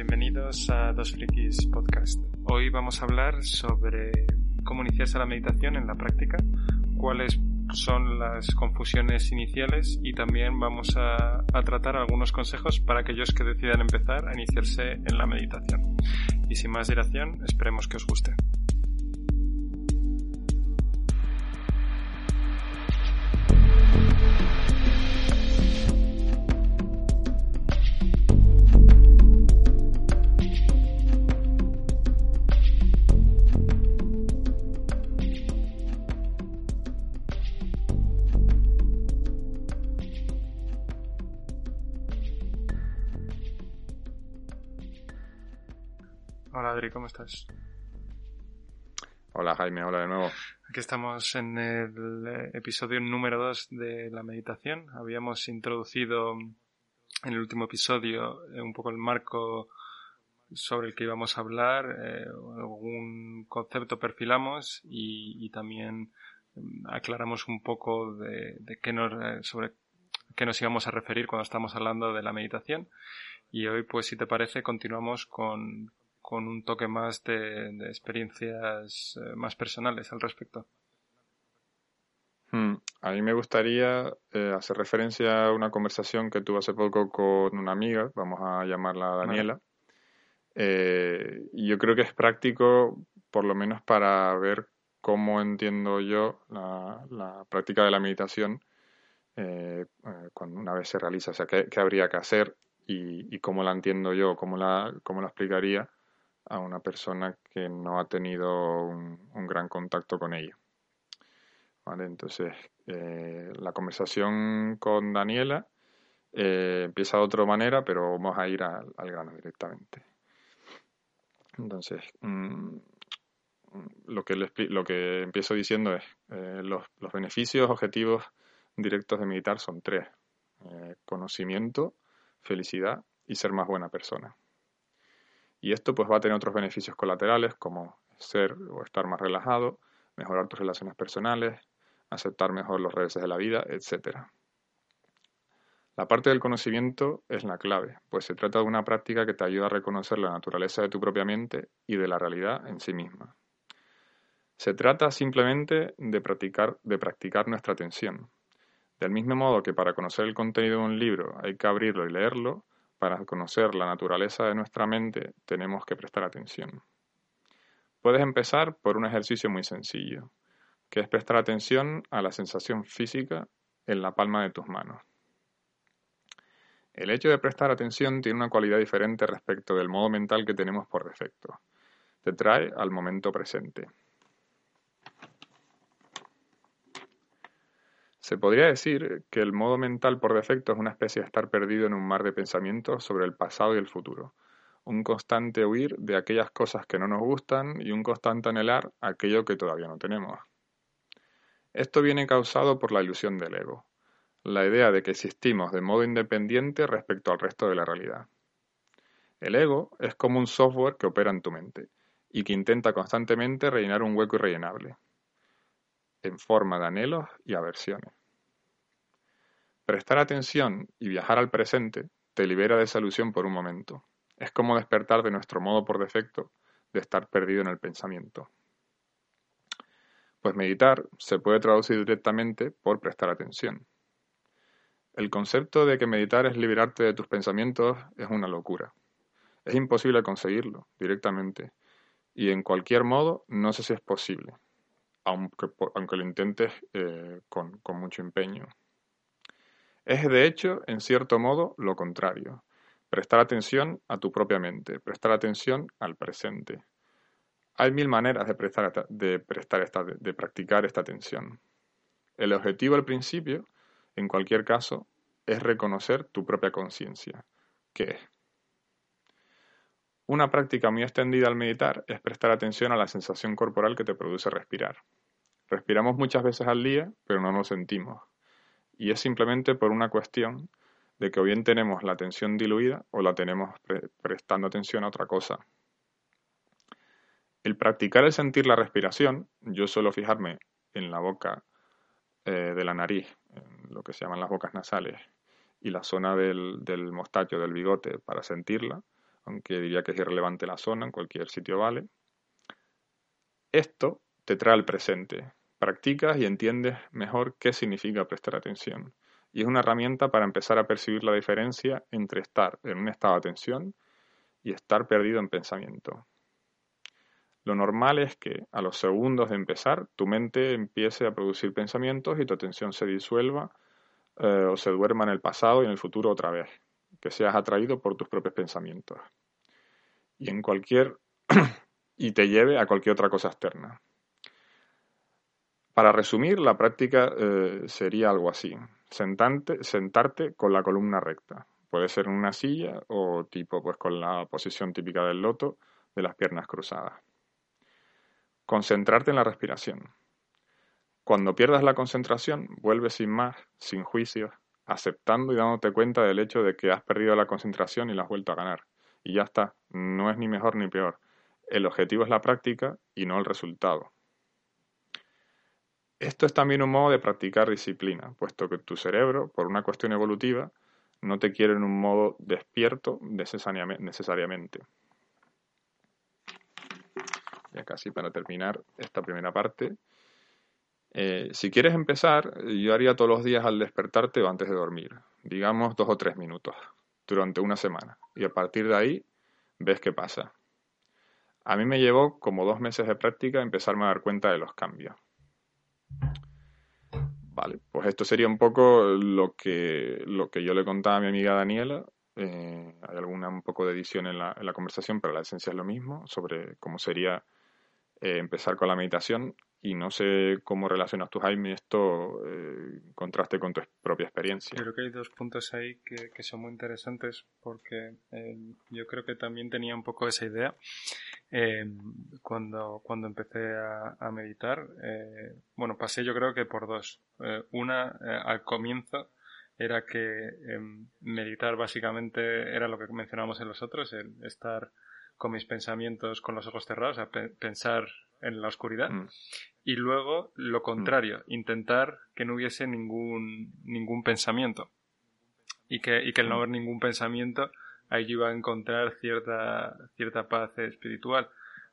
bienvenidos a Dos Frikis Podcast. Hoy vamos a hablar sobre cómo iniciarse la meditación en la práctica, cuáles son las confusiones iniciales y también vamos a, a, tratar algunos consejos para aquellos que decidan empezar a iniciarse en la meditación. Y sin más dilación, esperemos que os guste. ¿Cómo estás? Hola Jaime, hola de nuevo. Aquí estamos en el eh, episodio número 2 de la meditación. Habíamos introducido en el último episodio eh, un poco el marco sobre el que íbamos a hablar, eh, algún concepto perfilamos y, y también mm, aclaramos un poco de, de qué nos, sobre qué nos íbamos a referir cuando estamos hablando de la meditación. Y hoy, pues, si te parece, continuamos con, con un toque más de, de experiencias eh, más personales al respecto. Hmm. A mí me gustaría eh, hacer referencia a una conversación que tuve hace poco con una amiga, vamos a llamarla Daniela. Vale. Eh, y yo creo que es práctico, por lo menos para ver cómo entiendo yo la, la práctica de la meditación eh, cuando una vez se realiza, o sea, qué, qué habría que hacer y, y, cómo la entiendo yo, cómo la, cómo la explicaría a una persona que no ha tenido un, gran contacto con ella. ¿Vale? Entonces, eh, la conversación con Daniela eh, empieza de otra manera, pero vamos a ir al, grano directamente. Entonces, mmm, lo, que le, lo que empiezo diciendo es, eh, los, los, beneficios objetivos directos de meditar son tres. Eh, conocimiento, felicidad y ser más buena persona. Y esto pues va a tener otros beneficios colaterales como ser o estar más relajado, mejorar tus relaciones personales, aceptar mejor los reveses de la vida, etc. La parte del conocimiento es la clave, pues se trata de una práctica que te ayuda a reconocer la naturaleza de tu propia mente y de la realidad en sí misma. Se trata simplemente de practicar, de practicar nuestra atención. Del mismo modo que para conocer el contenido de un libro hay que abrirlo y leerlo, para conocer la naturaleza de nuestra mente tenemos que prestar atención. Puedes empezar por un ejercicio muy sencillo, que es prestar atención a la sensación física en la palma de tus manos. El hecho de prestar atención tiene una cualidad diferente respecto del modo mental que tenemos por defecto. Te trae al momento presente. Se podría decir que el modo mental por defecto es una especie de estar perdido en un mar de pensamientos sobre el pasado y el futuro, un constante huir de aquellas cosas que no nos gustan y un constante anhelar aquello que todavía no tenemos. Esto viene causado por la ilusión del ego, la idea de que existimos de modo independiente respecto al resto de la realidad. El ego es como un software que opera en tu mente y que intenta constantemente rellenar un hueco irrellenable en forma de anhelos y aversiones. Prestar atención y viajar al presente te libera de esa ilusión por un momento. Es como despertar de nuestro modo por defecto de estar perdido en el pensamiento. Pues meditar se puede traducir directamente por prestar atención. El concepto de que meditar es liberarte de tus pensamientos es una locura. Es imposible conseguirlo directamente. Y en cualquier modo, no sé si es posible aunque, aunque lo intentes eh, con, con mucho empeño. Es de hecho, en cierto modo, lo contrario. Prestar atención a tu propia mente, prestar atención al presente. Hay mil maneras de prestar, de, prestar esta, de practicar esta atención. El objetivo al principio, en cualquier caso, es reconocer tu propia conciencia. ¿Qué es? Una práctica muy extendida al meditar es prestar atención a la sensación corporal que te produce respirar. Respiramos muchas veces al día, pero no nos sentimos. Y es simplemente por una cuestión de que o bien tenemos la atención diluida o la tenemos pre prestando atención a otra cosa. El practicar el sentir la respiración, yo suelo fijarme en la boca eh, de la nariz, en lo que se llaman las bocas nasales, y la zona del mostacho, del bigote, para sentirla, aunque diría que es irrelevante la zona, en cualquier sitio vale. Esto te trae al presente. Practicas y entiendes mejor qué significa prestar atención. Y es una herramienta para empezar a percibir la diferencia entre estar en un estado de atención y estar perdido en pensamiento. Lo normal es que a los segundos de empezar tu mente empiece a producir pensamientos y tu atención se disuelva eh, o se duerma en el pasado y en el futuro otra vez, que seas atraído por tus propios pensamientos. Y en cualquier y te lleve a cualquier otra cosa externa. Para resumir, la práctica eh, sería algo así. Sentante, sentarte con la columna recta. Puede ser en una silla o tipo pues con la posición típica del loto de las piernas cruzadas. Concentrarte en la respiración. Cuando pierdas la concentración, vuelve sin más, sin juicios, aceptando y dándote cuenta del hecho de que has perdido la concentración y la has vuelto a ganar. Y ya está, no es ni mejor ni peor. El objetivo es la práctica y no el resultado. Esto es también un modo de practicar disciplina, puesto que tu cerebro, por una cuestión evolutiva, no te quiere en un modo despierto necesariamente. Ya casi para terminar esta primera parte. Eh, si quieres empezar, yo haría todos los días al despertarte o antes de dormir, digamos dos o tres minutos, durante una semana. Y a partir de ahí, ves qué pasa. A mí me llevó como dos meses de práctica empezarme a dar cuenta de los cambios. Vale, pues esto sería un poco lo que, lo que yo le contaba a mi amiga Daniela. Eh, hay alguna un poco de edición en la, en la conversación, pero la esencia es lo mismo, sobre cómo sería eh, empezar con la meditación y no sé cómo relacionas tú, Jaime, esto eh, contraste con tu propia experiencia. Creo que hay dos puntos ahí que, que son muy interesantes porque eh, yo creo que también tenía un poco esa idea eh, cuando, cuando empecé a, a meditar. Eh, bueno, pasé yo creo que por dos. Eh, una, al comienzo, era que meditar básicamente era lo que mencionábamos en los otros, el estar con mis pensamientos con los ojos cerrados, a pensar en la oscuridad. Mm. Y luego lo contrario, mm. intentar que no hubiese ningún, ningún pensamiento. Y que, y que el no mm. haber ningún pensamiento, ahí yo iba a encontrar cierta, cierta paz espiritual.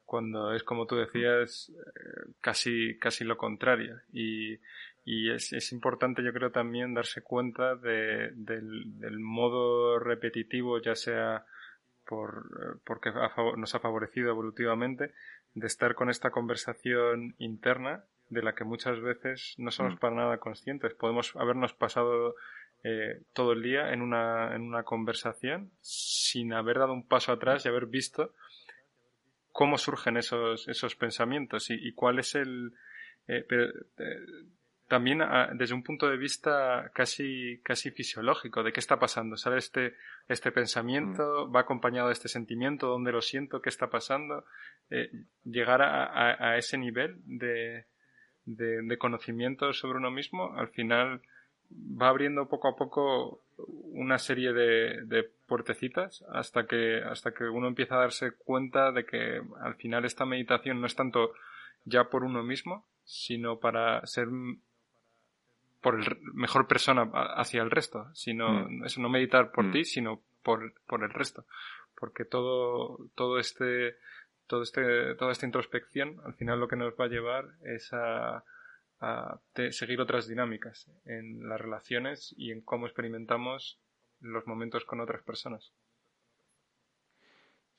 Cuando es como tú decías, eh, casi, casi lo contrario. Y, y es, es, importante, yo creo, también darse cuenta de, del, del modo repetitivo, ya sea por, porque nos ha favorecido evolutivamente, de estar con esta conversación interna de la que muchas veces no somos mm. para nada conscientes. Podemos habernos pasado eh, todo el día en una, en una conversación sin haber dado un paso atrás y haber visto cómo surgen esos, esos pensamientos y, y cuál es el... Eh, eh, también ah, desde un punto de vista casi, casi fisiológico de qué está pasando. ¿Sabes? Este, este pensamiento mm. va acompañado de este sentimiento, dónde lo siento, qué está pasando. Eh, llegar a, a, ese nivel de, de, de, conocimiento sobre uno mismo, al final va abriendo poco a poco una serie de, de puertecitas hasta que, hasta que uno empieza a darse cuenta de que al final esta meditación no es tanto ya por uno mismo, sino para ser por el mejor persona hacia el resto, sino mm. eso no meditar por mm. ti, sino por, por el resto, porque todo todo este todo este toda esta introspección al final lo que nos va a llevar es a, a seguir otras dinámicas en las relaciones y en cómo experimentamos los momentos con otras personas.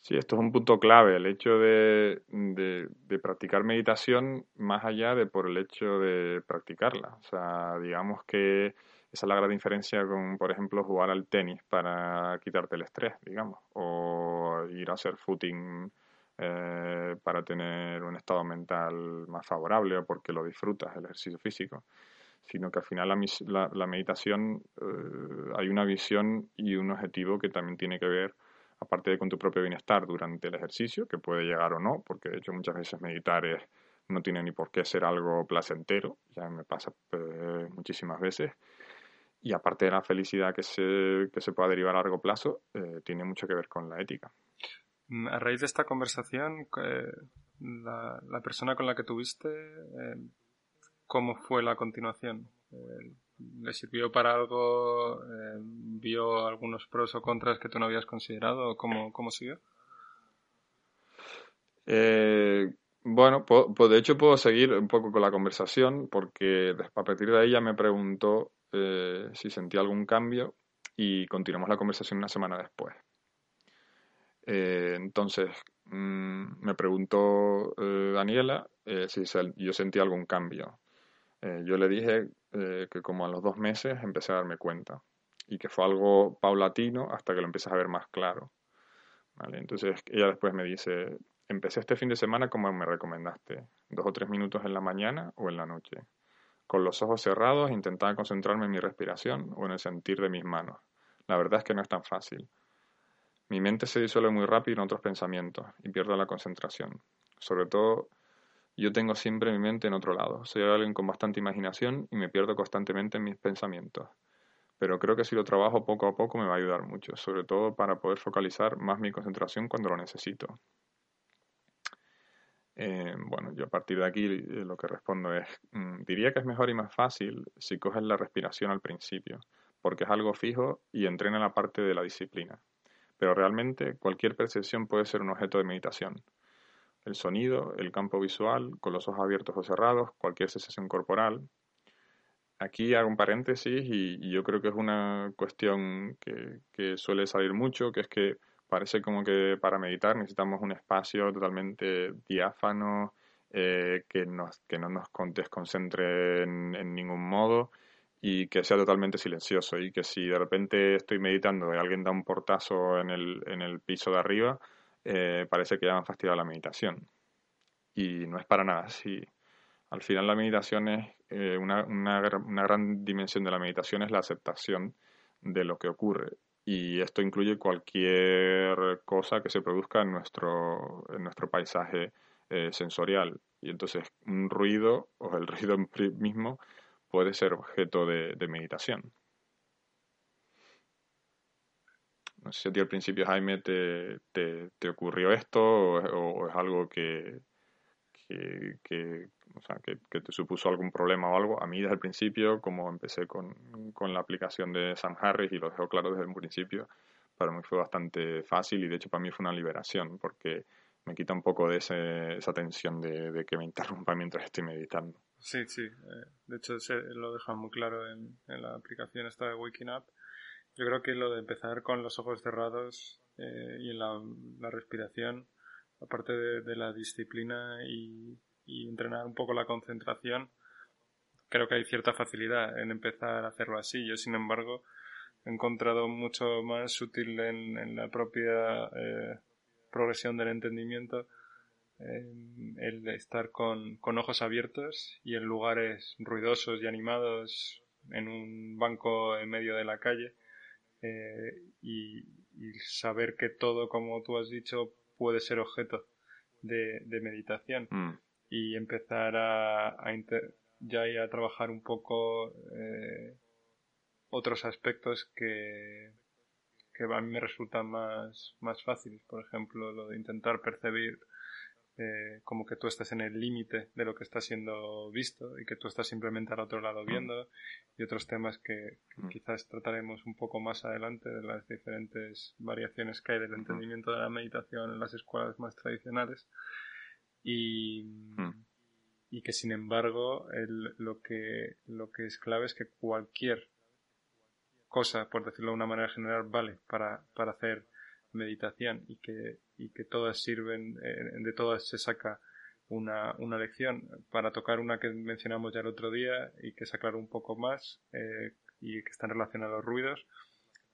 Sí, esto es un punto clave, el hecho de, de, practicar meditación más allá de por el hecho de practicarla. O sea, digamos que esa es la gran diferencia con, por ejemplo, jugar al tenis para quitarte el estrés, digamos, o ir a hacer footing eh, para tener un estado mental más favorable o porque lo disfrutas, el ejercicio físico sino que al final la, la, meditación eh, hay una visión y un objetivo que también tiene que ver aparte de con tu propio bienestar durante el ejercicio, que puede llegar o no, porque de hecho muchas veces meditar no tiene ni por qué ser algo placentero, ya me pasa eh, muchísimas veces, y aparte de la felicidad que se, que se pueda derivar a largo plazo, eh, tiene mucho que ver con la ética. Mm, a raíz de esta conversación, eh, la, persona con la que tuviste, ¿cómo fue la continuación? ¿Le sirvió para algo? Eh, ¿Vio algunos pros o contras que tú no habías considerado? ¿Cómo, cómo siguió? Eh, bueno, pues de hecho puedo seguir un poco con la conversación porque a partir de ahí ya me preguntó eh, si sentía algún cambio y continuamos la conversación una semana después. Eh, entonces mm, me preguntó Daniela si yo sentía algún cambio. Yo le dije que como a los dos meses empecé a darme cuenta y que fue algo paulatino hasta que lo empiezas a ver más claro. Entonces ella después me dice, Empecé este fin de semana como me recomendaste, dos o tres minutos en la mañana o en la noche. Con los ojos cerrados intentaba concentrarme en mi respiración o en el sentir de mis manos. La verdad es que no es tan fácil. Mi mente se disuelve muy rápido en otros pensamientos y pierdo la concentración. Sobre todo, yo tengo siempre mi mente en otro lado. Soy alguien con bastante imaginación y me pierdo constantemente en mis pensamientos. Pero creo que si lo trabajo poco a poco me va a ayudar mucho, sobre todo para poder focalizar más mi concentración cuando lo necesito. Eh, bueno, yo a partir de aquí eh, lo que respondo es, mm, diría que es mejor y más fácil si coges la respiración al principio, porque es algo fijo y entrena la parte de la disciplina. Pero realmente cualquier percepción puede ser un objeto de meditación. El sonido, el campo visual, con los ojos abiertos o cerrados, cualquier sensación corporal. Aquí hago un paréntesis y, yo creo que es una cuestión que, suele salir mucho, que es que parece como que para meditar necesitamos un espacio totalmente diáfano, eh, que, que no nos desconcentre en, ningún modo y que sea totalmente silencioso y que si de repente estoy meditando y alguien da un portazo en el, en el piso de arriba, eh, parece que ya han fastidiado la meditación. Y no es para nada así. Al final la meditación es eh, una, una, una gran dimensión de la meditación es la aceptación de lo que ocurre y esto incluye cualquier cosa que se produzca en nuestro, en nuestro paisaje eh, sensorial. Y entonces un ruido o el ruido mismo puede ser objeto de, meditación. No sé si a ti al principio, Jaime, te, te, ocurrió esto o, es algo que, que, o sea, que, te supuso algún problema o algo. A mí desde el principio, como empecé con, la aplicación de Sam Harris y lo dejo claro desde el principio, para mí fue bastante fácil y de hecho para mí fue una liberación porque me quita un poco de esa tensión de, que me interrumpa mientras estoy meditando. Sí, sí. Eh, de hecho se, lo dejan muy claro en, la aplicación esta de Waking Up. Yo creo que lo de empezar con los ojos cerrados eh, y en la, respiración, aparte de la disciplina y, entrenar un poco la concentración, creo que hay cierta facilidad en empezar a hacerlo así. Yo, sin embargo, he encontrado mucho más útil en, la propia eh, progresión del entendimiento el estar con, ojos abiertos y en lugares ruidosos y animados en un banco en medio de la calle eh, y, saber que todo, como tú has dicho, puede ser objeto de, meditación. Mm y empezar a, ya a trabajar un poco eh, otros aspectos que, que a mí me resultan más, más fáciles. Por ejemplo, lo de intentar percibir eh, como que tú estás en el límite de lo que está siendo visto y que tú estás simplemente al otro lado viendo. Y otros temas que, que, quizás trataremos un poco más adelante de las diferentes variaciones que hay del entendimiento de la meditación en las escuelas más tradicionales. Y, hmm. y que sin embargo el, lo, que, lo que es clave es que cualquier cosa, por decirlo de una manera general, vale para, para hacer meditación y que, y que todas sirven, eh, de todas se saca una, una lección. Para tocar una que mencionamos ya el otro día y que se aclaró un poco más eh, y que están relacionados a los ruidos,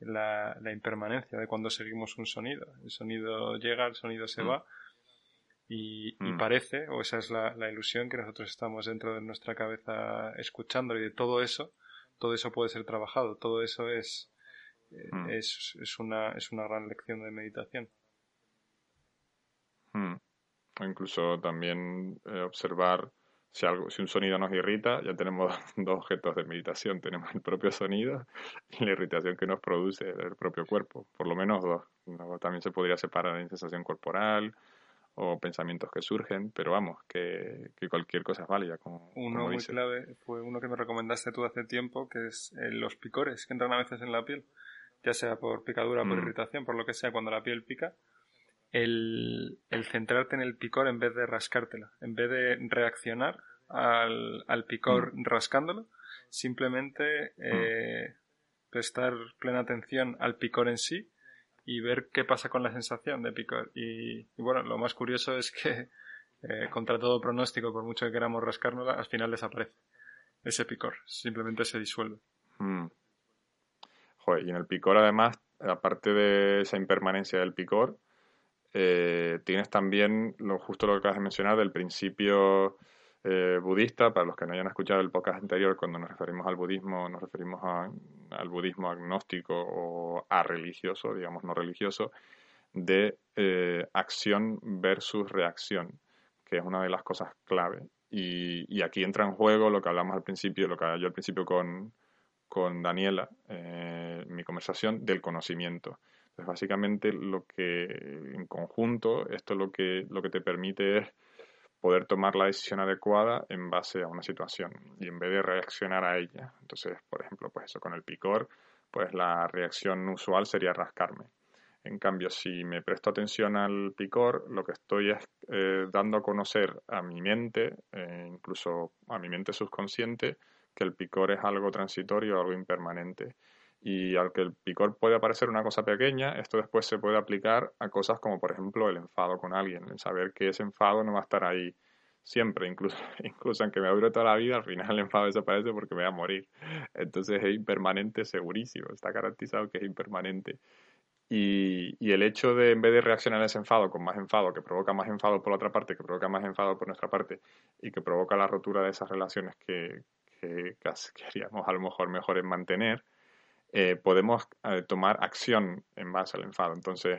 la, la impermanencia de cuando seguimos un sonido. El sonido llega, el sonido se hmm. va y, mm. parece, o esa es la, ilusión, que nosotros estamos dentro de nuestra cabeza escuchando y de todo eso, todo eso puede ser trabajado, todo eso es, mm. es, es, una, es una gran lección de meditación. Mm. O incluso también eh, observar si, algo, si un sonido nos irrita, ya tenemos dos objetos de meditación. Tenemos el propio sonido y la irritación que nos produce el propio cuerpo. Por lo menos dos. También se podría separar en sensación corporal o pensamientos que surgen, pero vamos, que, cualquier cosa es válida. Como, uno muy clave fue uno que me recomendaste tú hace tiempo, que es eh, los picores que entran a veces en la piel, ya sea por picadura, por mm. irritación, por lo que sea, cuando la piel pica. El, centrarte en el picor en vez de rascártela, en vez de reaccionar al, al picor mm. rascándolo, simplemente mm. eh, prestar plena atención al picor en sí y ver qué pasa con la sensación de picor. Y, bueno, lo más curioso es que eh, contra todo pronóstico, por mucho que queramos rascárnosla, al final desaparece ese picor, simplemente se disuelve. Mm. Y en el picor además, aparte de esa impermanencia del picor, eh, tienes también lo justo lo que acabas de mencionar del principio eh, budista, para los que no hayan escuchado el podcast anterior, cuando nos referimos al budismo, nos referimos al budismo agnóstico o a religioso, digamos no religioso, de eh, acción versus reacción, que es una de las cosas clave. Y, aquí entra en juego lo que hablamos al principio, lo que yo al principio con, con Daniela, eh, mi conversación, del conocimiento. Entonces, básicamente, lo que en conjunto, esto lo que, lo que te permite es poder tomar la decisión adecuada en base a una situación y en vez de reaccionar a ella. Entonces, por ejemplo, pues eso con el picor, pues la reacción usual sería rascarme. En cambio, si me presto atención al picor, lo que estoy es eh, dando a conocer a mi mente, eh, incluso a mi mente subconsciente, que el picor es algo transitorio, algo impermanente. Y al que el picor puede parecer una cosa pequeña, esto después se puede aplicar a cosas como, por ejemplo, el enfado con alguien. El saber que ese enfado no va a estar ahí siempre, incluso, incluso aunque me dure toda la vida, al final el enfado desaparece porque me voy a morir. Entonces es impermanente, segurísimo, está garantizado que es impermanente. Y, y, el hecho de, en vez de reaccionar a ese enfado con más enfado, que provoca más enfado por la otra parte, que provoca más enfado por nuestra parte, y que provoca la rotura de esas relaciones que, que, que haríamos a lo mejor mejor en mantener, eh, podemos eh, tomar acción en base al enfado. Entonces,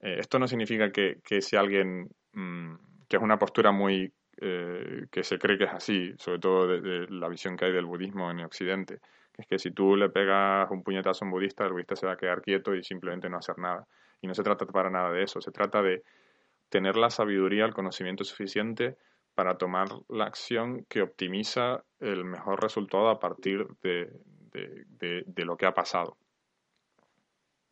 eh, esto no significa que, que si alguien, mm, que es una postura muy, que se cree que es así, sobre todo de, la visión que hay del budismo en Occidente, que es que si tú le pegas un puñetazo a un budista, el budista se va a quedar quieto y simplemente no hacer nada. Y no se trata para nada de eso, se trata de tener la sabiduría, el conocimiento suficiente para tomar la acción que optimiza el mejor resultado a partir de, de, lo que ha pasado.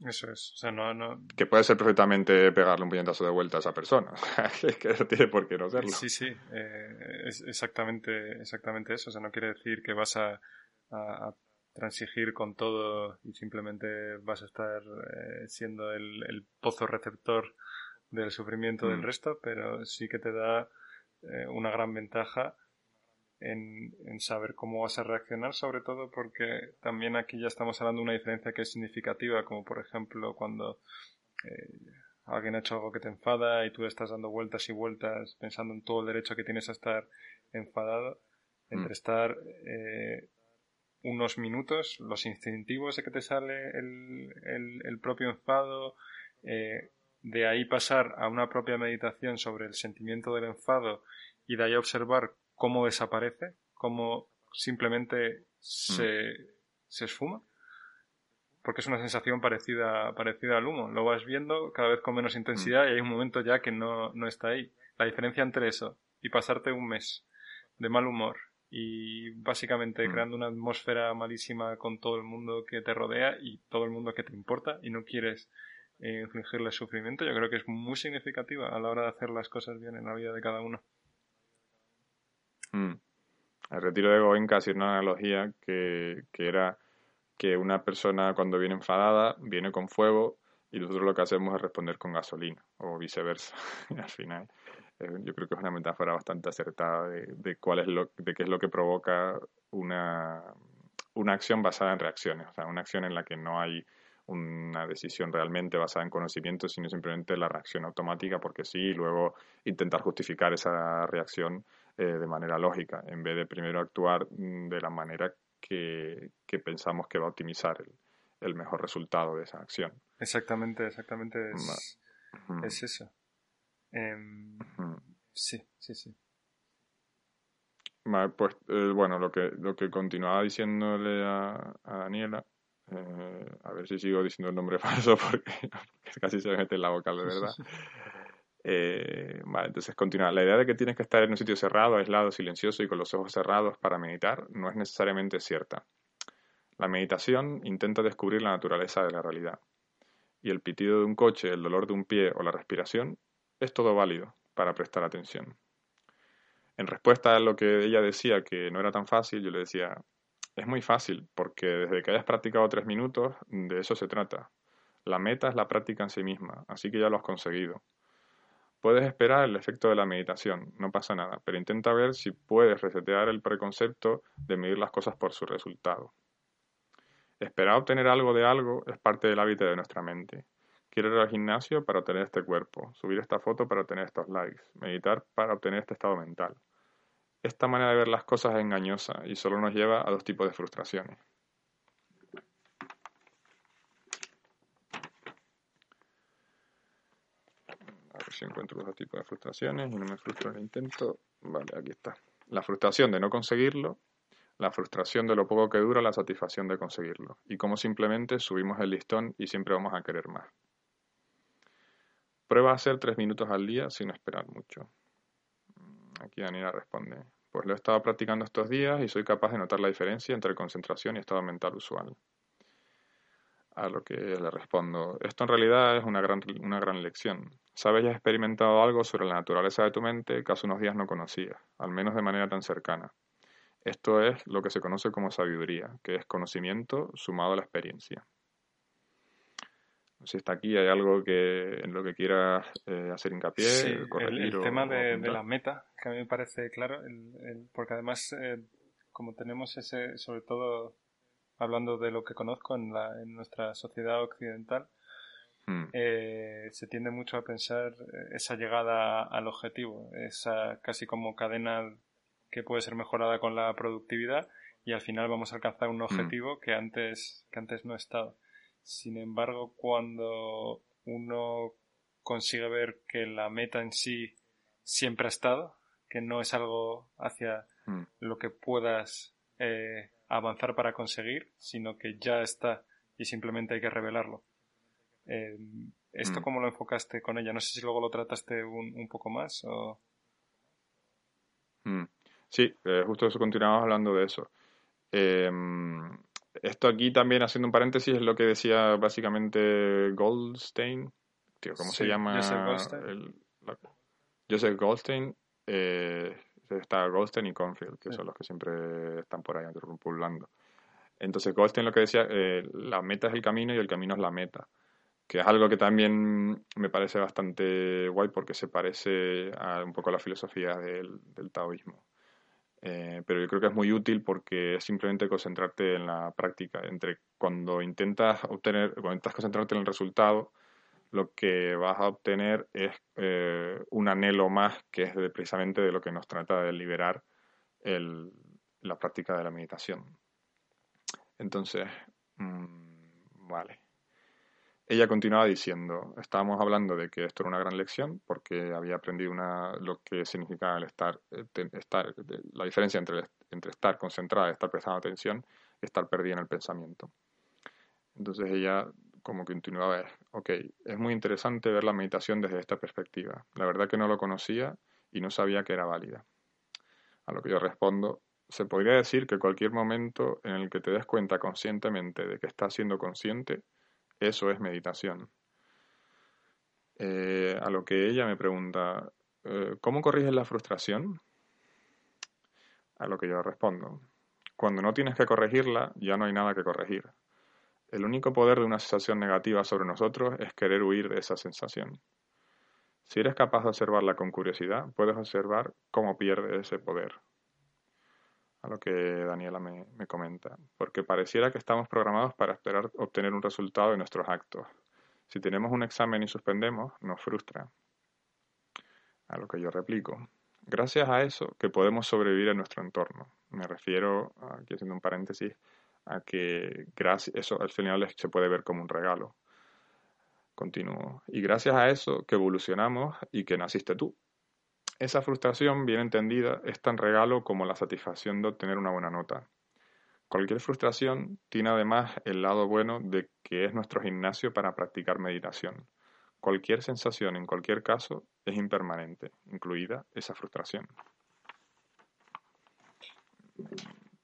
Eso es. O sea, no, no... Que puede ser perfectamente pegarle un puñetazo de vuelta a esa persona. que no tiene por qué no serlo. Sí, sí. Eh, es exactamente, exactamente eso. O sea, no quiere decir que vas a, transigir con todo y simplemente vas a estar eh, siendo el, pozo receptor del sufrimiento del mm. resto, pero sí que te da eh, una gran ventaja en, saber cómo vas a reaccionar, sobre todo porque también aquí ya estamos hablando de una diferencia que es significativa, como por ejemplo cuando eh, alguien ha hecho algo que te enfada y tú estás dando vueltas y vueltas pensando en todo el derecho que tienes a estar enfadado, entre mm. estar eh, unos minutos, los instintivos de que te sale el, el, propio enfado, eh, de ahí pasar a una propia meditación sobre el sentimiento del enfado y de ahí observar cómo desaparece, cómo simplemente se, mm. se esfuma. Porque es una sensación parecida, parecida al humo. Lo vas viendo cada vez con menos intensidad mm. y hay un momento ya que no, no está ahí. La diferencia entre eso y pasarte un mes de mal humor y básicamente mm. creando una atmósfera malísima con todo el mundo que te rodea y todo el mundo que te importa y no quieres eh, infligirle sufrimiento, yo creo que es muy significativa a la hora de hacer las cosas bien en la vida de cada uno. Mm. El retiro de Goenka hacía una analogía que, era que una persona cuando viene enfadada viene con fuego y nosotros lo que hacemos es responder con gasolina o viceversa. al final, eh, yo creo que es una metáfora bastante acertada de, cuál es lo, de qué es lo que provoca una, una acción basada en reacciones, o sea, una acción en la que no hay una decisión realmente basada en conocimiento, sino simplemente la reacción automática porque sí, y luego intentar justificar esa reacción eh, de manera lógica, en vez de primero actuar mm, de la manera que, pensamos que va a optimizar el, mejor resultado de esa acción. Exactamente, exactamente es, es eso. Em, sí, sí, sí. pues eh, bueno, lo que, lo que continuaba diciéndole a, Daniela, eh, a ver si sigo diciendo el nombre falso porque, casi se me mete en la boca de verdad. Eh, vale, entonces continúa. La idea de que tienes que estar en un sitio cerrado, aislado, silencioso y con los ojos cerrados para meditar no es necesariamente cierta. La meditación intenta descubrir la naturaleza de la realidad. Y el pitido de un coche, el dolor de un pie o la respiración es todo válido para prestar atención. En respuesta a lo que ella decía que no era tan fácil, yo le decía, es muy fácil, porque desde que hayas practicado tres minutos, de eso se trata. La meta es la práctica en sí misma, así que ya lo has conseguido. Puedes esperar el efecto de la meditación, no pasa nada, pero intenta ver si puedes resetear el preconcepto de medir las cosas por su resultado. Esperar obtener algo de algo es parte del hábito de nuestra mente. Quiero ir al gimnasio para obtener este cuerpo, subir esta foto para obtener estos likes, meditar para obtener este estado mental. Esta manera de ver las cosas es engañosa y solo nos lleva a dos tipos de frustraciones. A ver si encuentro los dos tipos de frustraciones y no me frustro en el intento. Vale, aquí está. La frustración de no conseguirlo la frustración de lo poco que dura la satisfacción de conseguirlo, y cómo simplemente subimos el listón y siempre vamos a querer más. Prueba a hacer tres minutos al día sin esperar mucho. Aquí Daniela responde, pues lo he estado practicando estos días y soy capaz de notar la diferencia entre concentración y estado mental usual. A lo que le respondo, esto en realidad es una gran, una gran lección. Sabes y has experimentado algo sobre la naturaleza de tu mente que hace unos días no conocías, al menos de manera tan cercana. Esto es lo que se conoce como sabiduría, que es conocimiento sumado a la experiencia. Si está aquí, hay algo que en lo que quieras eh, hacer hincapié, sí, el, tema de, la meta, que a mí me parece claro, porque además, eh, como tenemos ese, sobre todo hablando de lo que conozco en, la, en nuestra sociedad occidental, hmm. eh, se tiende mucho a pensar esa llegada al objetivo, esa casi como cadena que puede ser mejorada con la productividad y al final vamos a alcanzar un mm. objetivo que antes que antes no ha estado. Sin embargo, cuando uno consigue ver que la meta en sí siempre ha estado, que no es algo hacia mm. lo que puedas eh, avanzar para conseguir, sino que ya está y simplemente hay que revelarlo. Eh, ¿Esto mm. cómo lo enfocaste con ella? No sé si luego lo trataste un, un poco más o... Sí, eh, justo eso continuamos hablando de eso. Em, esto aquí también, haciendo un paréntesis, es lo que decía básicamente Goldstein. Tío, ¿cómo se llama? Joseph Goldstein. Joseph Goldstein. Eh, está Goldstein y Confield, que son los que siempre están por ahí pululando. Entonces, Goldstein lo que decía, eh, la meta es el camino y el camino es la meta. Que es algo que también me parece bastante guay porque se parece a un poco a la filosofía del taoísmo. Eh, pero yo creo que es muy útil porque es simplemente concentrarte en la práctica. Entre cuando intentas obtener, cuando intentas concentrarte en el resultado, lo que vas a obtener es eh, un anhelo más que es precisamente de lo que nos trata de liberar el, la práctica de la meditación. Entonces, mm, vale. Ella continuaba diciendo, estábamos hablando de que esto era una gran lección porque había aprendido una, lo que significaba el estar, eh, estar la diferencia entre, estar concentrada, estar prestando atención estar perdida en el pensamiento. Entonces ella como que continuaba, ok, es muy interesante ver la meditación desde esta perspectiva. La verdad que no lo conocía y no sabía que era válida. A lo que yo respondo, se podría decir que cualquier momento en el que te des cuenta conscientemente de que estás siendo consciente, eso es meditación. Eh, a lo que ella me pregunta, eh, ¿cómo corriges la frustración? A lo que yo respondo, cuando no tienes que corregirla, ya no hay nada que corregir. El único poder de una sensación negativa sobre nosotros es querer huir de esa sensación. Si eres capaz de observarla con curiosidad, puedes observar cómo pierde ese poder a lo que Daniela me, comenta, porque pareciera que estamos programados para esperar obtener un resultado de nuestros actos. Si tenemos un examen y suspendemos, nos frustra. A lo que yo replico. Gracias a eso que podemos sobrevivir en nuestro entorno. Me refiero, aquí haciendo un paréntesis, a que gracias, eso al final se puede ver como un regalo. Continúo. Y gracias a eso que evolucionamos y que naciste tú. Esa frustración, bien entendida, es tan regalo como la satisfacción de obtener una buena nota. Cualquier frustración tiene además el lado bueno de que es nuestro gimnasio para practicar meditación. cualquier sensación en cualquier caso es impermanente, incluida esa frustración.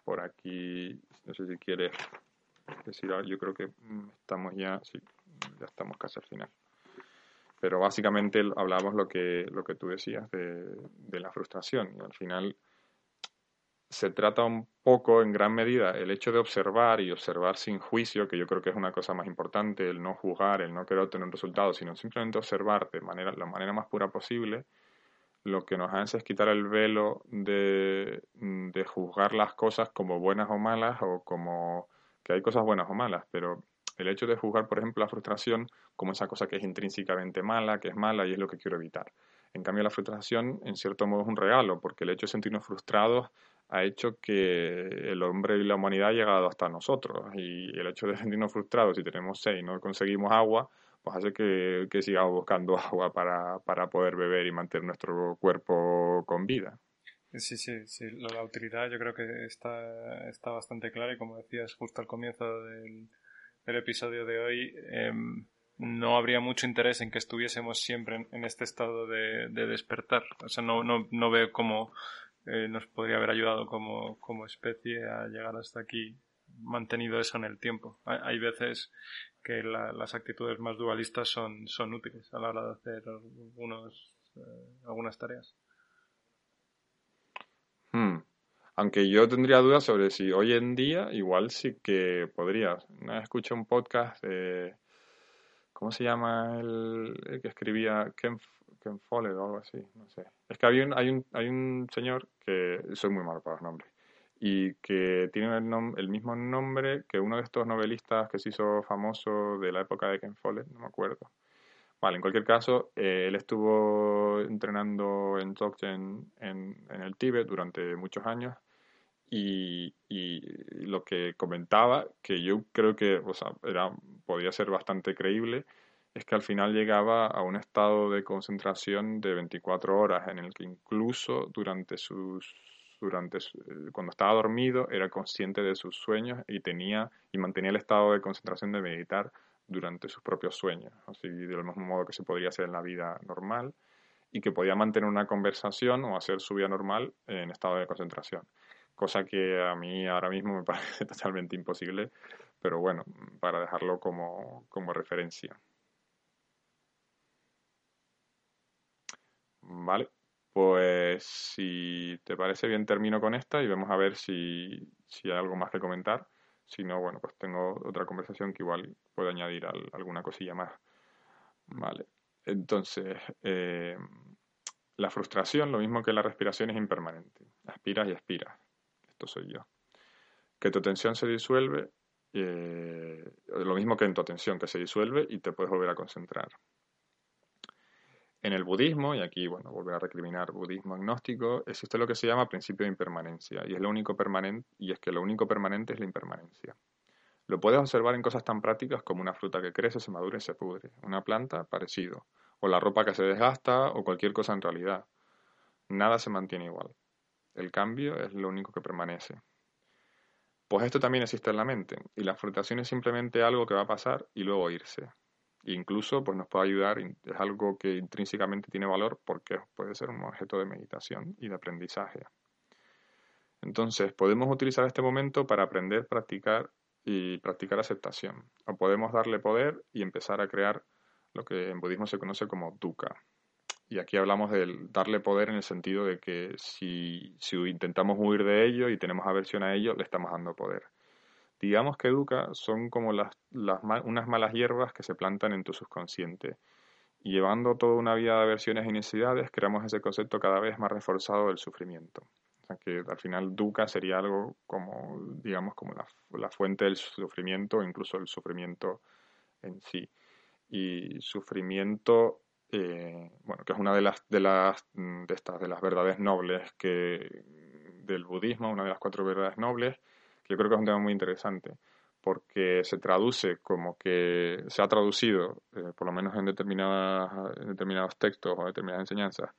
Por aquí, no sé si quieres decir algo, yo creo que estamos ya, sí, ya estamos casi al final. Pero básicamente hablamos lo que, lo que tú decías de, de la frustración y al final se trata un poco, en gran medida, el hecho de observar y observar sin juicio, que yo creo que es una cosa más importante, el no juzgar, el no querer obtener un resultado, sino simplemente observar de manera, la manera más pura posible, lo que nos hace es quitar el velo de, de juzgar las cosas como buenas o malas, o como que hay cosas buenas o malas, pero el hecho de juzgar, por ejemplo, la frustración como esa cosa que es intrínsecamente mala, que es mala y es lo que quiero evitar. En cambio, la frustración, en cierto modo, es un regalo, porque el hecho de sentirnos frustrados ha hecho que el hombre y la humanidad ha llegado hasta nosotros. Y el hecho de sentirnos frustrados si tenemos sed y no conseguimos agua, pues hace que, sigamos buscando agua para, para, poder beber y mantener nuestro cuerpo con vida. Sí, sí, sí. La utilidad yo creo que está, está bastante clara y como decías justo al comienzo del, del episodio de hoy, em, no habría mucho interés en que estuviésemos siempre en, este estado de, de, despertar. O sea, no, no, no veo cómo eh, nos podría haber ayudado como, como especie a llegar hasta aquí mantenido eso en el tiempo. Hay, veces que las actitudes más dualistas son, son útiles a la hora de hacer algunos, eh, algunas tareas. Hmm. Aunque yo tendría dudas sobre si hoy en día igual sí que podrías. Escuché un podcast de... ¿Cómo se llama el, que escribía Ken, Ken Follett o algo así, no sé. Es que hay un, hay un, hay un señor que, soy muy malo para los nombres, y que tiene el, el, mismo nombre que uno de estos novelistas que se hizo famoso de la época de Ken Follett, no me acuerdo. Vale, en cualquier caso, eh, él estuvo entrenando en Dzogchen en, en, el Tíbet durante muchos años y, y, lo que comentaba, que yo creo que o sea, era, podía ser bastante creíble, es que al final llegaba a un estado de concentración de 24 horas en el que incluso durante sus durante eh, cuando estaba dormido era consciente de sus sueños y tenía y mantenía el estado de concentración de meditar durante sus propios sueños, así del mismo modo que se podría hacer en la vida normal y que podía mantener una conversación o hacer su vida normal en estado de concentración, cosa que a mí ahora mismo me parece totalmente imposible, pero bueno, para dejarlo como, como referencia. Vale, pues si te parece bien termino con esta y vamos a ver si, hay algo más que comentar. Si no, bueno, pues tengo otra conversación que igual puedo añadir alguna cosilla más. Vale, entonces, eh, la frustración, lo mismo que la respiración, es impermanente. Aspiras y expiras. Esto soy yo. Que tu tensión se disuelve, eh, lo mismo que en tu atención, que se disuelve y te puedes volver a concentrar. En el budismo, y aquí, bueno, volver a recriminar budismo agnóstico, existe lo que se llama principio de impermanencia, y es lo único permanente, y es que lo único permanente es la impermanencia. Lo puedes observar en cosas tan prácticas como una fruta que crece, se madura y se pudre, una planta, parecido, o la ropa que se desgasta, o cualquier cosa en realidad. Nada se mantiene igual. El cambio es lo único que permanece. Pues esto también existe en la mente, y la frustración es simplemente algo que va a pasar y luego irse. Incluso pues nos puede ayudar, es algo que intrínsecamente tiene valor porque puede ser un objeto de meditación y de aprendizaje. Entonces, podemos utilizar este momento para aprender, practicar y practicar aceptación. O podemos darle poder y empezar a crear lo que en budismo se conoce como dukkha. Y aquí hablamos de darle poder en el sentido de que si, si intentamos huir de ello y tenemos aversión a ello, le estamos dando poder digamos que educa son como las, las, unas malas hierbas que se plantan en tu subconsciente. Y llevando toda una vida de aversiones y necesidades, creamos ese concepto cada vez más reforzado del sufrimiento. O sea, que al final dukkha sería algo como, digamos, como la, la fuente del sufrimiento, incluso el sufrimiento en sí. Y sufrimiento, eh, bueno, que es una de las, de las, de estas, de las verdades nobles que, del budismo, una de las cuatro verdades nobles, yo creo que es un tema muy interesante porque se traduce como que se ha traducido, eh, por lo menos en, determinadas, determinados textos o determinadas enseñanzas,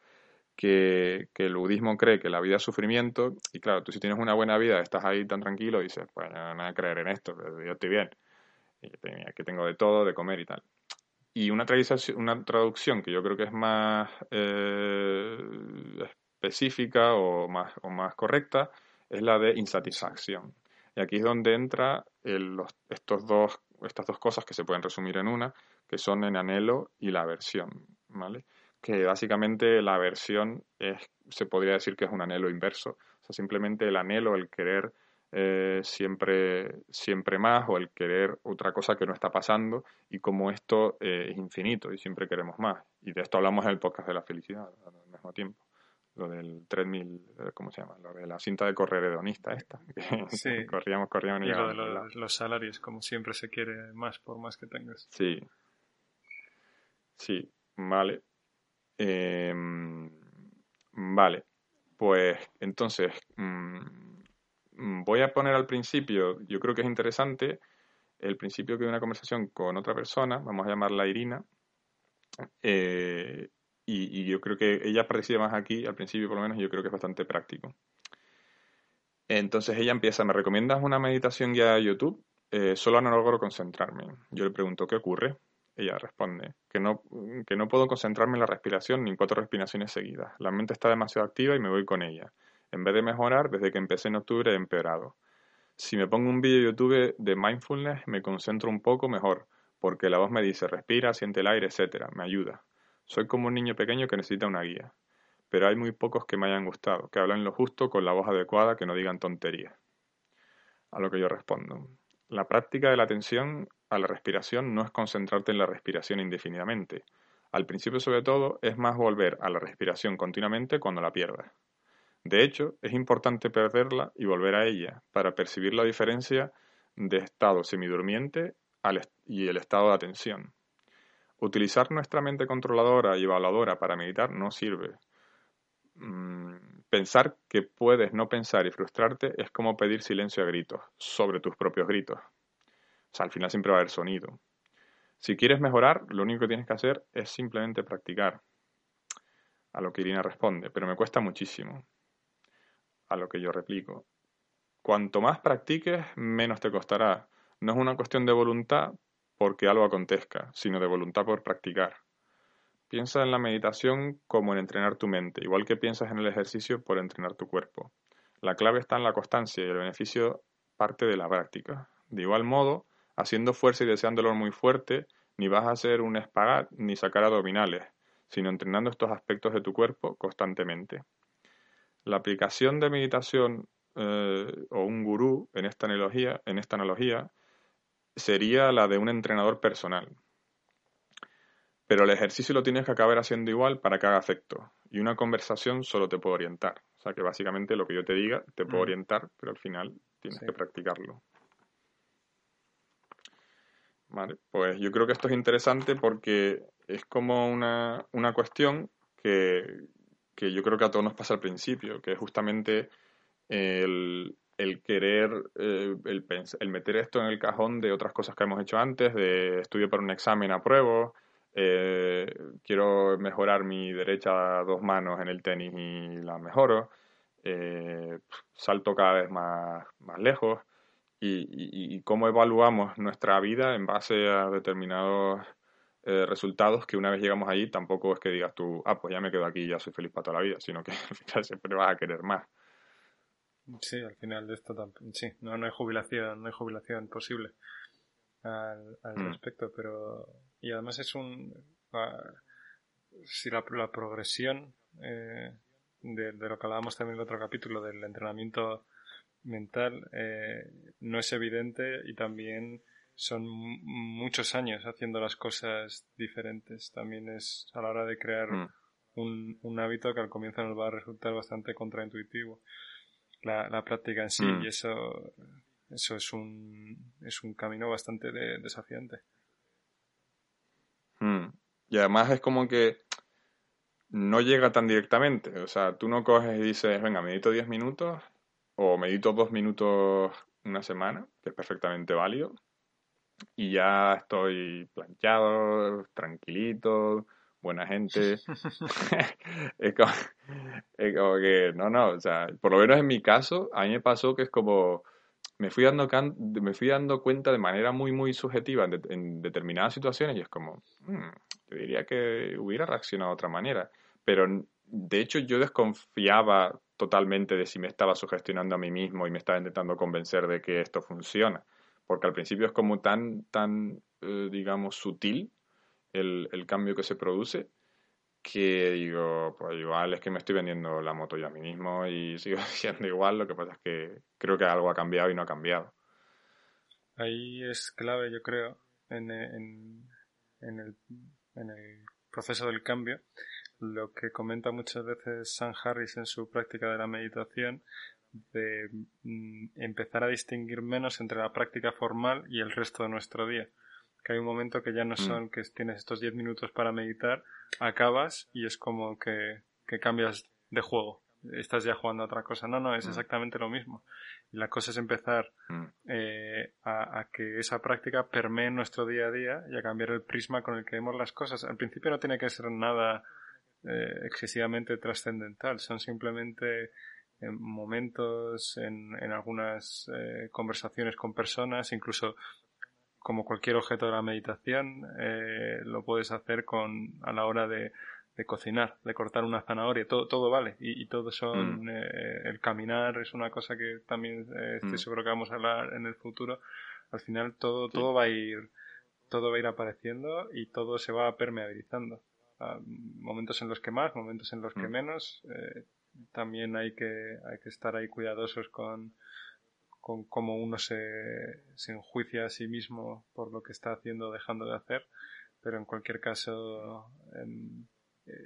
que, que, el budismo cree que la vida es sufrimiento, y claro, tú si tienes una buena vida, estás ahí tan tranquilo, y dices, pues no, voy a creer en esto, yo estoy bien, y que tengo de todo, de comer y tal. Y una, una traducción que yo creo que es más eh, específica o más, o más correcta es la de insatisfacción. Y aquí es donde entra estos dos, estas dos cosas que se pueden resumir en una, que son el anhelo y la aversión, ¿vale? Que básicamente la aversión es, se podría decir que es un anhelo inverso. O sea, simplemente el anhelo, el querer eh, siempre, siempre más o el querer otra cosa que no está pasando y como esto eh, es infinito y siempre queremos más. Y de esto hablamos en el podcast de la felicidad al mismo tiempo. Lo del 3000, eh, ¿cómo se llama? Lo de la cinta de correr hedonista esta. Sí. corríamos, corríamos y, lo de los, los, salarios, como siempre se quiere más por más que tengas. Sí. Sí, vale. Em, vale. Pues entonces, Mm, voy a poner al principio, yo creo que es interesante, el principio que de una conversación con otra persona, vamos a llamarla Irina, eh, y, yo creo que ella participa más aquí, al principio por lo menos, yo creo que es bastante práctico. Entonces ella empieza, ¿me recomiendas una meditación guiada de YouTube? Eh, solo no logro concentrarme. Yo le pregunto, ¿qué ocurre? Ella responde, que no, que no puedo concentrarme en la respiración ni en cuatro respiraciones seguidas. La mente está demasiado activa y me voy con ella. En vez de mejorar, desde que empecé en octubre he empeorado. Si me pongo un vídeo de YouTube de mindfulness, me concentro un poco mejor, porque la voz me dice respira, siente el aire, etcétera, me ayuda. Soy como un niño pequeño que necesita una guía. Pero hay muy pocos que me hayan gustado, que hablan lo justo con la voz adecuada, que no digan tonterías. A lo que yo respondo. La práctica de la atención a la respiración no es concentrarte en la respiración indefinidamente. Al principio, sobre todo, es más volver a la respiración continuamente cuando la pierdas. De hecho, es importante perderla y volver a ella para percibir la diferencia de estado semidurmiente y el estado de atención. Utilizar nuestra mente controladora y evaluadora para meditar no sirve. Mm, pensar que puedes no pensar y frustrarte es como pedir silencio a gritos, sobre tus propios gritos. Al final siempre va a haber sonido. Si quieres mejorar, lo único que tienes que hacer es simplemente practicar. A lo que Irina responde, pero me cuesta muchísimo a lo que yo replico. Cuanto más practiques, menos te costará. No es una cuestión de voluntad porque algo acontezca, sino de voluntad por practicar. Piensa en la meditación como en entrenar tu mente, igual que piensas en el ejercicio por entrenar tu cuerpo. La clave está en la constancia y el beneficio parte de la práctica. De igual modo, haciendo fuerza y deseándolo muy fuerte, ni vas a hacer un espagat ni sacar abdominales, sino entrenando estos aspectos de tu cuerpo constantemente. La aplicación de meditación eh, o un gurú en esta, analogía, en esta analogía sería la de un entrenador personal. Pero el ejercicio lo tienes que acabar haciendo igual para que haga efecto. Y una conversación solo te puede orientar. O sea que básicamente lo que yo te diga te puedo mm. orientar, pero al final tienes que practicarlo. Vale, pues yo creo que esto es interesante porque es como una, una cuestión que, que yo creo que a todos nos pasa al principio, que es justamente el, querer, eh, el, el, meter esto en el cajón de otras cosas que hemos hecho antes, de estudio para un examen, apruebo, eh, quiero mejorar mi derecha a dos manos en el tenis y la mejoro, eh, salto cada vez más, más lejos y, y, cómo evaluamos nuestra vida en base a determinados eh, resultados que una vez llegamos allí tampoco es que digas tú, ah, pues ya me quedo aquí y ya soy feliz para toda la vida, sino que al final siempre vas a querer más. Sí, al final de esto también, sí, no, no hay jubilación, no hay jubilación posible al, mm. respecto, pero y además es un ah, si la, la progresión eh, de, de, lo que hablábamos también en el otro capítulo del entrenamiento mental eh, no es evidente y también son muchos años haciendo las cosas diferentes. También es a la hora de crear mm. un, un, hábito que al comienzo nos va a resultar bastante contraintuitivo. La, la práctica en sí, mm. y eso, eso es un, es un camino bastante desafiante. Mm. Y además es como que no llega tan directamente. O sea, tú no coges y dices, venga, medito 10 minutos o medito 2 minutos una semana, que es perfectamente válido y ya estoy planchado, tranquilito, buena gente. es, como, es, como, que, no, no, o sea, por lo menos en mi caso, a mí me pasó que es como, me fui dando, me fui dando cuenta de manera muy, muy subjetiva en, determinadas situaciones y es como, mm, yo diría que hubiera reaccionado de otra manera. Pero de hecho yo desconfiaba totalmente de si me estaba sugestionando a mí mismo y me estaba intentando convencer de que esto funciona. Porque al principio es como tan, tan, eh, digamos, sutil el, el cambio que se produce que digo, pues igual es que me estoy vendiendo la moto yo a mí mismo y sigo siendo igual, lo que pasa es que creo que algo ha cambiado y no ha cambiado. Ahí es clave, yo creo, en, en, en, el, en el proceso del cambio, lo que comenta muchas veces Sam Harris en su práctica de la meditación, de mm, empezar a distinguir menos entre la práctica formal y el resto de nuestro día que hay un momento que ya no mm. son que tienes estos 10 minutos para meditar, acabas y es como que, que cambias de juego. Estás ya jugando a otra cosa. No, no, es mm. exactamente lo mismo. Y la cosa es empezar eh, a, a, que esa práctica permee nuestro día a día y a cambiar el prisma con el que vemos las cosas. Al principio no tiene que ser nada eh, excesivamente trascendental, son simplemente eh, momentos en, en algunas eh, conversaciones con personas, incluso como cualquier objeto de la meditación, eh, lo puedes hacer con a la hora de, de cocinar, de cortar una zanahoria, todo, todo vale. Y, y todo son, mm. eh, el caminar es una cosa que también eh, estoy mm. seguro que vamos a hablar en el futuro. Al final todo, todo va a ir, todo va a ir apareciendo y todo se va permeabilizando. Ah, momentos en los que más, momentos en los que mm. menos. Eh, también hay que, hay que estar ahí cuidadosos con, con cómo uno se, enjuicia a sí mismo por lo que está haciendo o dejando de hacer, pero en cualquier caso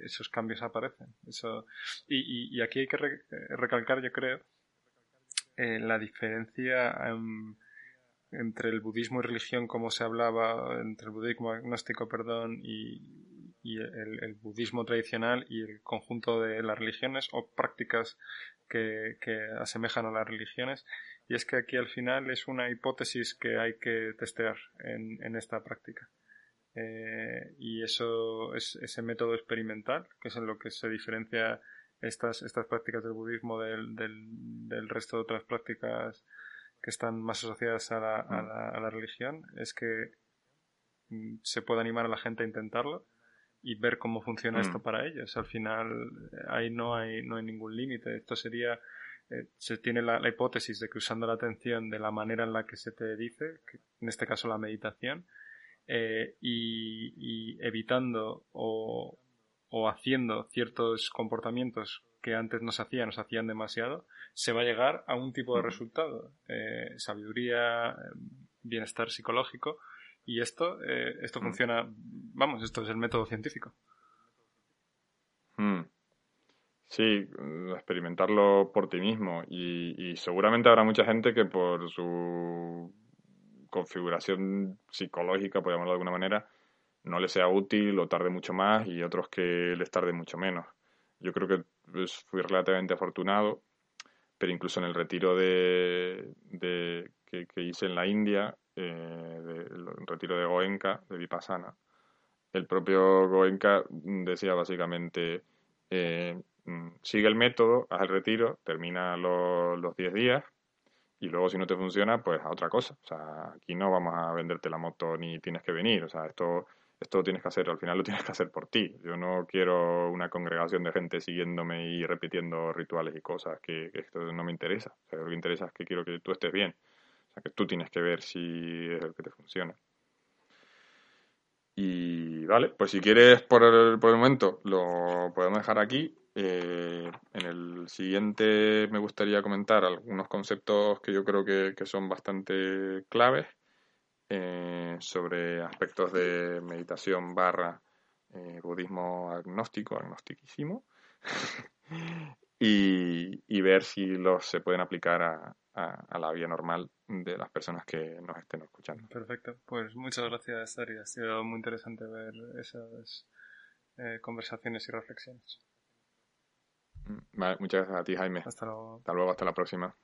esos cambios aparecen. Eso, y, y, aquí hay que recalcar, yo creo, eh, la diferencia em, entre el budismo y religión, como se hablaba, entre el budismo agnóstico, perdón, y, y el, budismo tradicional y el conjunto de las religiones o prácticas que, que asemejan a las religiones y es que aquí al final es una hipótesis que hay que testear en, esta práctica. Eh, y eso es ese método experimental, que es en lo que se diferencia estas, estas prácticas del budismo del, del, del resto de otras prácticas que están más asociadas a la, a la, a la religión, es que mm, se puede animar a la gente a intentarlo y ver cómo funciona esto mm. para ellos. Al final ahí no hay, no hay ningún límite. Esto sería eh, se tiene la, hipótesis de que usando la atención de la manera en la que se te dice, en este caso la meditación, eh, y, evitando o, o, haciendo ciertos comportamientos que antes no se hacían, nos hacían demasiado, se va a llegar a un tipo de resultado. Eh, sabiduría, bienestar psicológico, y esto, esto funciona, vamos, esto es el método científico. Hmm. Sí, experimentarlo por ti mismo y, seguramente habrá mucha gente que por su configuración psicológica, por llamarlo de alguna manera, no le sea útil o tarde mucho más y otros que les tarde mucho menos. Yo creo que pues, fui relativamente afortunado, pero incluso en el retiro de, que, hice en la India, eh, retiro de Goenka, de Vipassana, el propio Goenka decía básicamente eh, Mm, sigue el método, haz el retiro, termina los 10 días y luego si no te funciona, pues a otra cosa. O sea, aquí no vamos a venderte la moto ni tienes que venir. O sea, esto, esto lo tienes que hacer, al final lo tienes que hacer por ti. Yo no quiero una congregación de gente siguiéndome y repitiendo rituales y cosas que, esto no me interesa. O sea, lo que interesa es que quiero que tú estés bien. O sea, que tú tienes que ver si es el que te funciona. Y vale, pues si quieres por el, por el momento lo podemos dejar aquí. Eh, en el siguiente me gustaría comentar algunos conceptos que yo creo que, son bastante claves eh, sobre aspectos de meditación barra eh, budismo agnóstico, agnostiquísimo, y, y, ver si los se pueden aplicar a, a, la vida normal de las personas que nos estén escuchando. Perfecto, pues muchas gracias Ari, ha sido muy interesante ver esas conversaciones y reflexiones. Vale, muchas gracias a ti, Jaime. Hasta luego. Hasta luego, hasta la próxima.